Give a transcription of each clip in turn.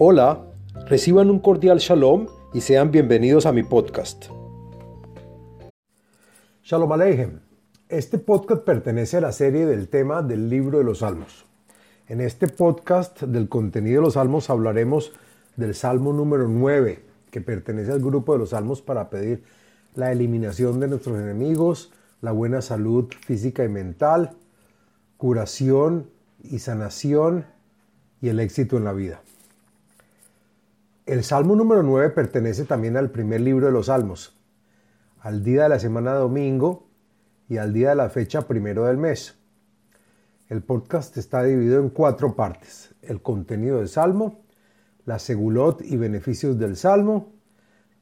Hola, reciban un cordial shalom y sean bienvenidos a mi podcast. Shalom Aleichem. Este podcast pertenece a la serie del tema del libro de los Salmos. En este podcast del contenido de los Salmos hablaremos del Salmo número 9, que pertenece al grupo de los Salmos para pedir la eliminación de nuestros enemigos, la buena salud física y mental, curación y sanación y el éxito en la vida. El Salmo número 9 pertenece también al primer libro de los Salmos, al día de la semana domingo y al día de la fecha primero del mes. El podcast está dividido en cuatro partes. El contenido del Salmo, la segulot y beneficios del Salmo,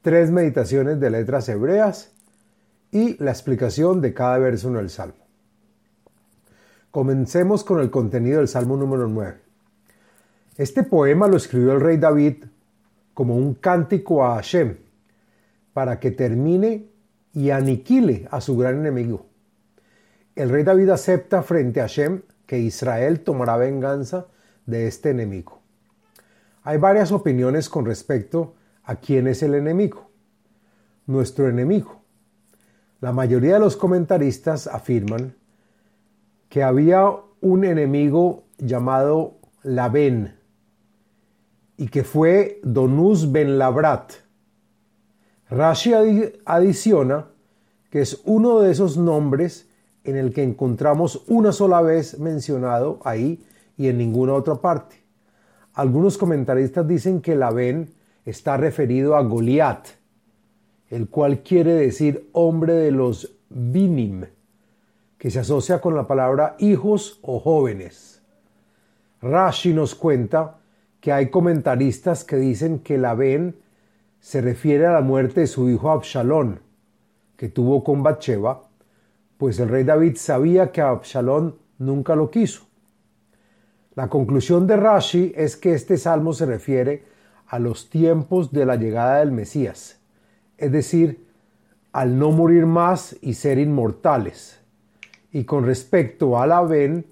tres meditaciones de letras hebreas y la explicación de cada verso en el Salmo. Comencemos con el contenido del Salmo número 9. Este poema lo escribió el rey David como un cántico a Hashem, para que termine y aniquile a su gran enemigo. El rey David acepta frente a Hashem que Israel tomará venganza de este enemigo. Hay varias opiniones con respecto a quién es el enemigo. Nuestro enemigo. La mayoría de los comentaristas afirman que había un enemigo llamado Laben, y que fue Donus ben Labrat. Rashi adiciona que es uno de esos nombres en el que encontramos una sola vez mencionado ahí y en ninguna otra parte. Algunos comentaristas dicen que Labén está referido a Goliat, el cual quiere decir hombre de los Binim, que se asocia con la palabra hijos o jóvenes. Rashi nos cuenta que hay comentaristas que dicen que la Ben se refiere a la muerte de su hijo Absalón, que tuvo con Bathsheba, pues el rey David sabía que Absalón nunca lo quiso. La conclusión de Rashi es que este salmo se refiere a los tiempos de la llegada del Mesías, es decir, al no morir más y ser inmortales. Y con respecto a la Ben,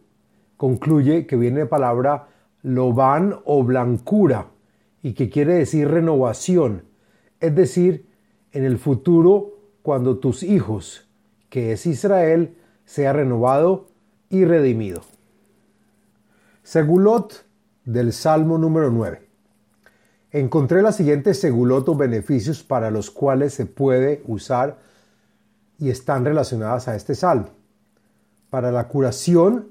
concluye que viene de palabra Loban o blancura, y que quiere decir renovación, es decir, en el futuro cuando tus hijos, que es Israel, sea renovado y redimido. Segulot del Salmo número 9. Encontré las siguientes segulot o beneficios para los cuales se puede usar y están relacionadas a este salmo. Para la curación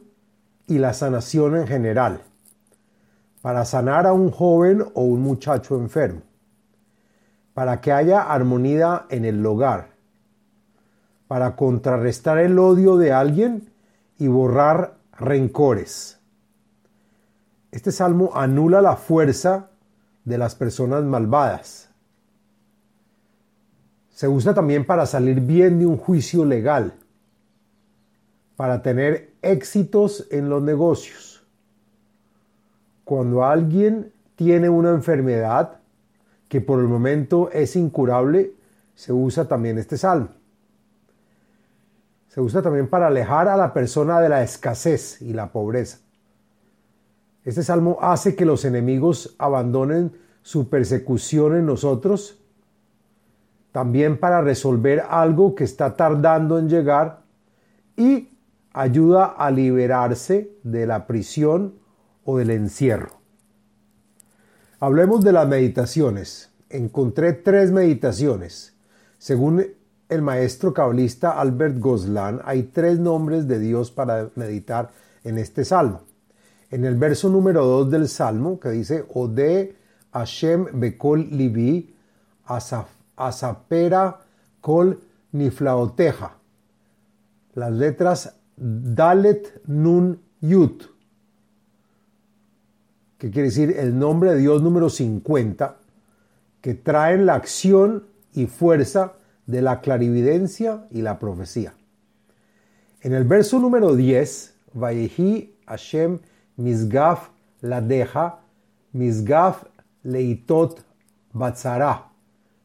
y la sanación en general para sanar a un joven o un muchacho enfermo, para que haya armonía en el hogar, para contrarrestar el odio de alguien y borrar rencores. Este salmo anula la fuerza de las personas malvadas. Se usa también para salir bien de un juicio legal, para tener éxitos en los negocios cuando alguien tiene una enfermedad que por el momento es incurable, se usa también este salmo. Se usa también para alejar a la persona de la escasez y la pobreza. Este salmo hace que los enemigos abandonen su persecución en nosotros, también para resolver algo que está tardando en llegar y ayuda a liberarse de la prisión o del encierro. Hablemos de las meditaciones. Encontré tres meditaciones. Según el maestro cabalista Albert Goslan, hay tres nombres de Dios para meditar en este salmo. En el verso número 2 del salmo, que dice, Ode Hashem Bekol Libi, Asapera Kol Niflaoteja. Las letras Dalet Nun Yut que quiere decir el nombre de Dios número 50, que traen la acción y fuerza de la clarividencia y la profecía. En el verso número 10, Vayehi Hashem Misgaf Ladeja, Misgaf Leitot Batzara.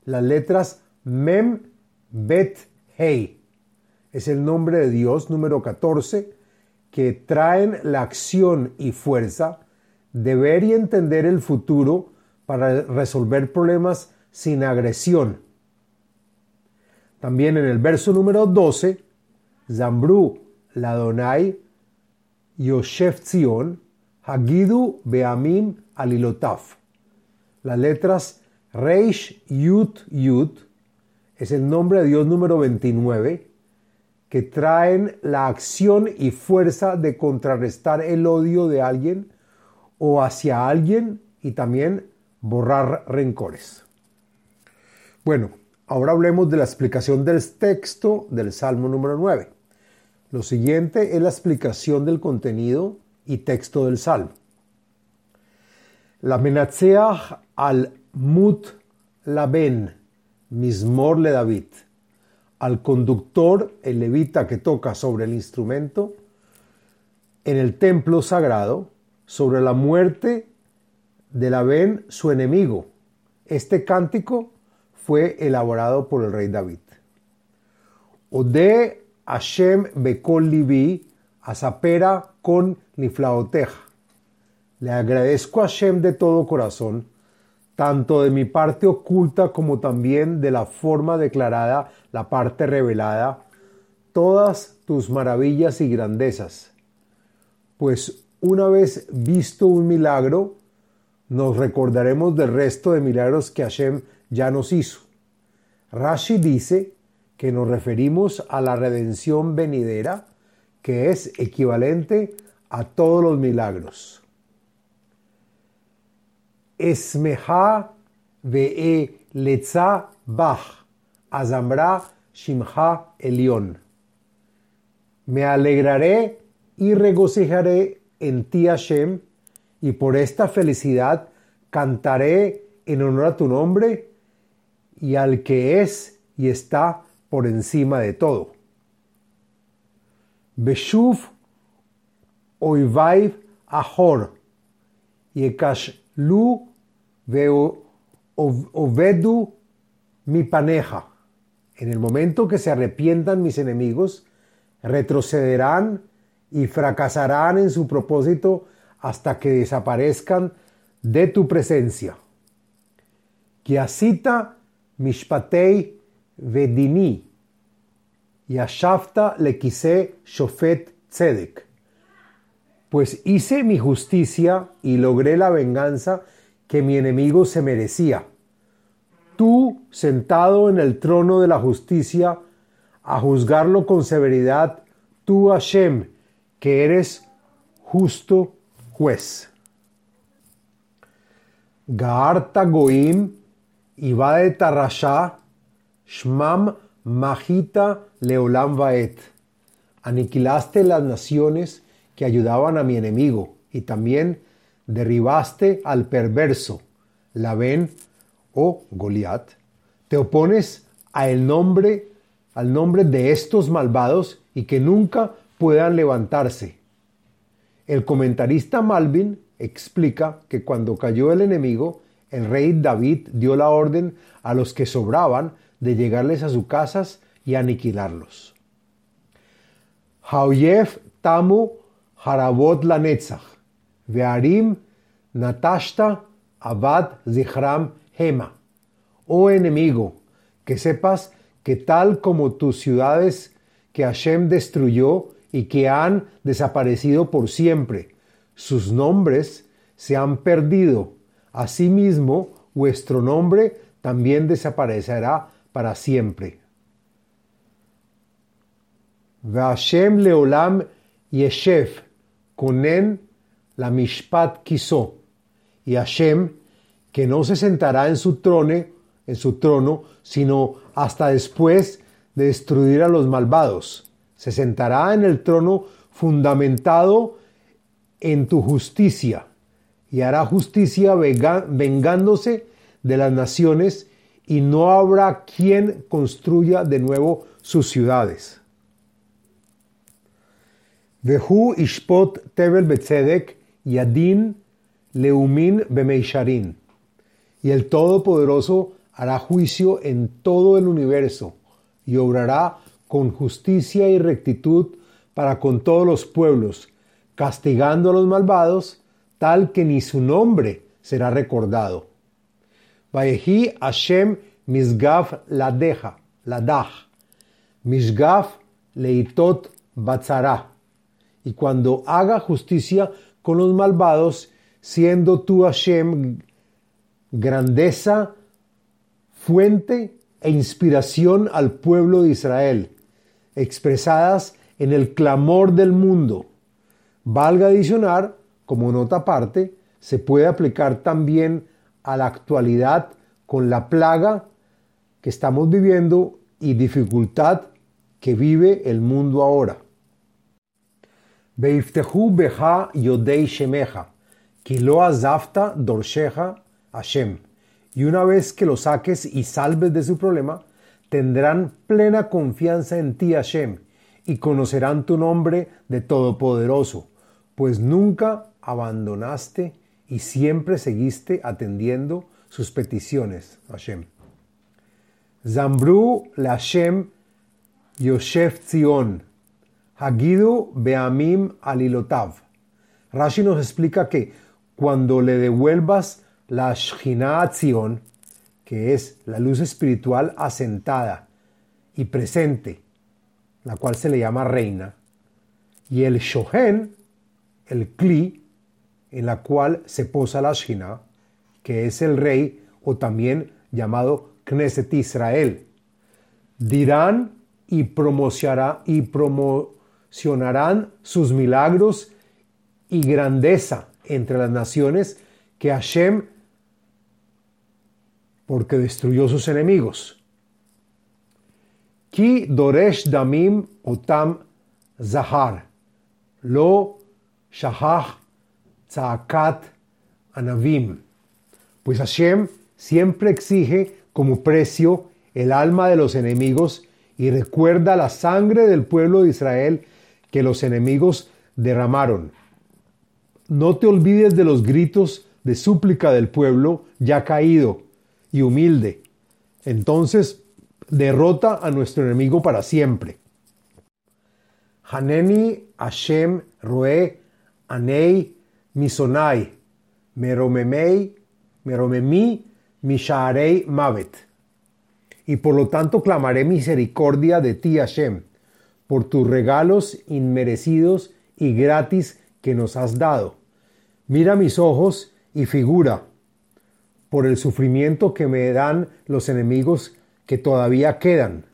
Las letras Mem Bet Hei. Es el nombre de Dios número 14 que traen la acción y fuerza de ver y entender el futuro para resolver problemas sin agresión. También en el verso número 12, Zambru Ladonai Yoshef Zion Hagidu Beamim Alilotaf. Las letras Reish Yut Yut es el nombre de Dios número 29 que traen la acción y fuerza de contrarrestar el odio de alguien o hacia alguien y también borrar rencores. Bueno, ahora hablemos de la explicación del texto del Salmo número 9. Lo siguiente es la explicación del contenido y texto del Salmo. La Menatseach al Mut Laben, Mismor le David. Al conductor, el levita que toca sobre el instrumento, en el templo sagrado, sobre la muerte de Labén, su enemigo. Este cántico fue elaborado por el rey David. Ode Hashem Bekol Libi, Azapera con Niflaoteja. Le agradezco a Hashem de todo corazón, tanto de mi parte oculta como también de la forma declarada, la parte revelada, todas tus maravillas y grandezas. Pues una vez visto un milagro, nos recordaremos del resto de milagros que Hashem ya nos hizo. Rashi dice que nos referimos a la redención venidera, que es equivalente a todos los milagros. Esmeja ve'e letza bach, azambra shimha elión. Me alegraré y regocijaré en ti, Hashem, y por esta felicidad cantaré en honor a tu nombre y al que es y está por encima de todo. Beshuv oivaiv ahor yekashlu ovedu mi paneja. En el momento que se arrepientan mis enemigos, retrocederán y fracasarán en su propósito hasta que desaparezcan de tu presencia. Kiasita mishpatei vedini, yashafta lekise shofet tzedek. Pues hice mi justicia y logré la venganza que mi enemigo se merecía. Tú, sentado en el trono de la justicia, a juzgarlo con severidad, tú, Hashem, que eres justo juez. Gaarta Goim, de Tarasha, Shmam Mahita Leolam Vaet. Aniquilaste las naciones que ayudaban a mi enemigo y también derribaste al perverso, Laben o Goliat. Te opones a el nombre, al nombre de estos malvados y que nunca puedan levantarse. El comentarista Malvin explica que cuando cayó el enemigo, el rey David dio la orden a los que sobraban de llegarles a sus casas y aniquilarlos. Haoyef tamu harabot lanetzach, vearim natashta abad zichram hema. Oh enemigo, que sepas que tal como tus ciudades que Hashem destruyó y que han desaparecido por siempre. Sus nombres se han perdido. Asimismo, vuestro nombre también desaparecerá para siempre. Vashem leolam yeshev konen la mishpat kiso. Y Hashem, que no se sentará en su trono, en su trono, sino hasta después de destruir a los malvados se sentará en el trono fundamentado en tu justicia y hará justicia vengándose de las naciones y no habrá quien construya de nuevo sus ciudades. Vehu ishpot tevel betzedek yadin leumin bemeisharin. Y el Todopoderoso hará juicio en todo el universo y obrará con justicia y rectitud para con todos los pueblos, castigando a los malvados, tal que ni su nombre será recordado. Vayehi Hashem misgaf ladeja, ladaj, misgaf leitot batzara. Y cuando haga justicia con los malvados, siendo tú Hashem grandeza, fuente e inspiración al pueblo de Israel, expresadas en el clamor del mundo. Valga adicionar, como nota aparte, se puede aplicar también a la actualidad con la plaga que estamos viviendo y dificultad que vive el mundo ahora. beja yodei shemeja, kilo azafta dorsheja Hashem. Y una vez que lo saques y salves de su problema, tendrán plena confianza en ti, Hashem, y conocerán tu nombre de Todopoderoso, pues nunca abandonaste y siempre seguiste atendiendo sus peticiones, Hashem. Zambru la Hashem Yoshef Zion, Hagidu Beamim Alilotav. Rashi nos explica que cuando le devuelvas la Shina Zion, que es la luz espiritual asentada y presente, la cual se le llama reina, y el Shohen, el Kli, en la cual se posa la Shina, que es el rey, o también llamado Knesset Israel. Dirán y, y promocionarán sus milagros y grandeza entre las naciones que Hashem porque destruyó sus enemigos. Ki doresh damim otam zahar, lo shahach tzaakat anavim. Pues Hashem siempre exige como precio el alma de los enemigos y recuerda la sangre del pueblo de Israel que los enemigos derramaron. No te olvides de los gritos de súplica del pueblo ya caído y humilde. Entonces derrota a nuestro enemigo para siempre. Haneni Hashem Roe Anei Misonai Meromemei Meromemi Misharei Mavet. Y por lo tanto clamaré misericordia de ti, Hashem, por tus regalos inmerecidos y gratis que nos has dado. Mira mis ojos y figura por el sufrimiento que me dan los enemigos que todavía quedan.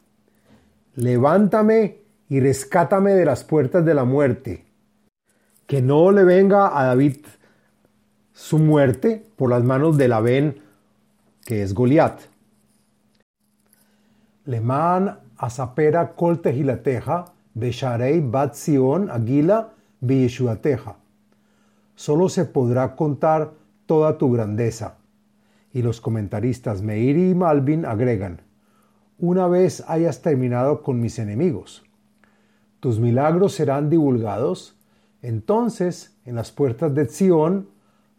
Levántame y rescátame de las puertas de la muerte. Que no le venga a David su muerte por las manos de Labén, que es Goliat. Leman asapera kol tejilateja, besharei bat Sion aguila. Solo se podrá contar toda tu grandeza y los comentaristas Meiri y Malvin agregan, una vez hayas terminado con mis enemigos, tus milagros serán divulgados, entonces en las puertas de Zion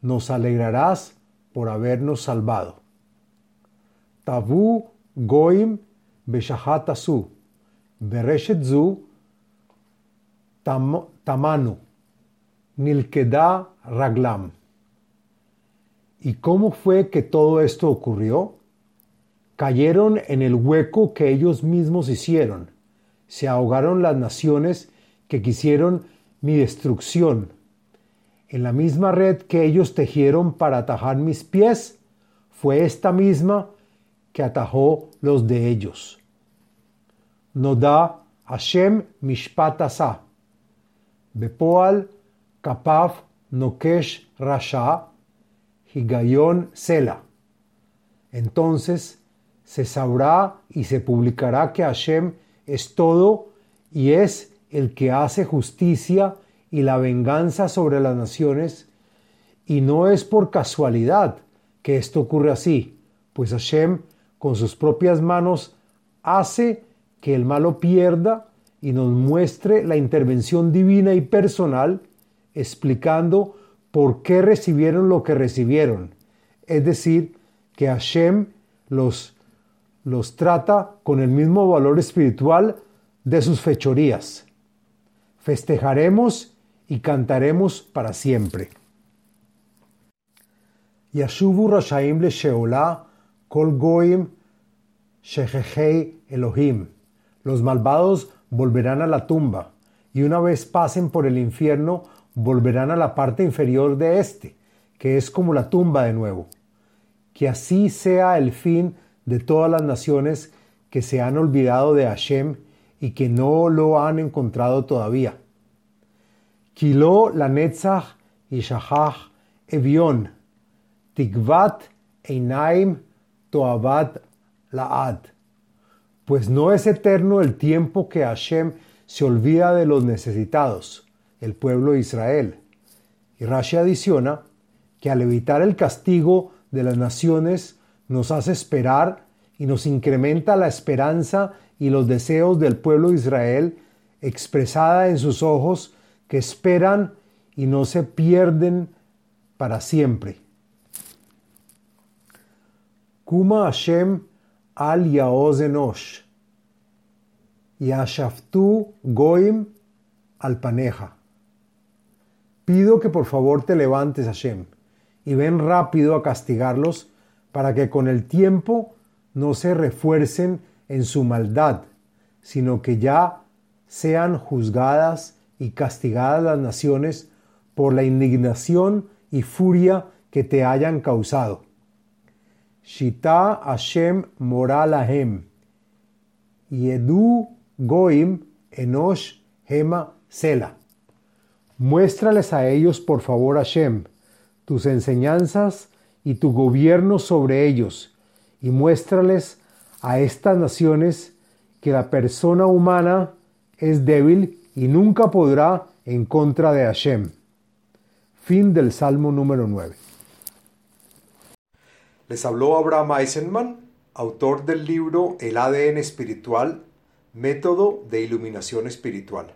nos alegrarás por habernos salvado. Tavu goim beshahatasu, bereshetzu tamanu, nilkeda raglam. ¿Y cómo fue que todo esto ocurrió? Cayeron en el hueco que ellos mismos hicieron. Se ahogaron las naciones que quisieron mi destrucción. En la misma red que ellos tejieron para atajar mis pies, fue esta misma que atajó los de ellos. Noda Hashem Mishpat Asa. Bepoal Kapaf Nokesh Rasha Higayón Sela. Entonces se sabrá y se publicará que Hashem es todo y es el que hace justicia y la venganza sobre las naciones, y no es por casualidad que esto ocurre así, pues Hashem con sus propias manos hace que el malo pierda y nos muestre la intervención divina y personal, explicando por qué recibieron lo que recibieron. Es decir, que Hashem los, los trata con el mismo valor espiritual de sus fechorías. Festejaremos y cantaremos para siempre. Yashuvu Rashaim le Sheolá, Kol Goim Shehehei Elohim. Los malvados volverán a la tumba, y una vez pasen por el infierno, volverán a la parte inferior de éste, que es como la tumba de nuevo. Que así sea el fin de todas las naciones que se han olvidado de Hashem y que no lo han encontrado todavía. Kilo la y Shahach Evion, Tikvat Einaim Toavat Laad. Pues no es eterno el tiempo que Hashem se olvida de los necesitados, el pueblo de Israel. Y Rashi adiciona que al evitar el castigo de las naciones nos hace esperar y nos incrementa la esperanza y los deseos del pueblo de Israel expresada en sus ojos que esperan y no se pierden para siempre. Kuma Hashem al Yaoz Enosh, Yashaftu Goim al Paneja. Pido que por favor te levantes, Hashem, y ven rápido a castigarlos para que con el tiempo no se refuercen en su maldad, sino que ya sean juzgadas y castigadas las naciones por la indignación y furia que te hayan causado. Shita Hashem moralahem. Yedu Goim Enosh Hema Sela. Muéstrales a ellos, por favor, Hashem, tus enseñanzas y tu gobierno sobre ellos, y muéstrales a estas naciones que la persona humana es débil y nunca podrá en contra de Hashem. Fin del Salmo número 9. Les habló Abraham Eisenman, autor del libro El ADN espiritual, método de iluminación espiritual.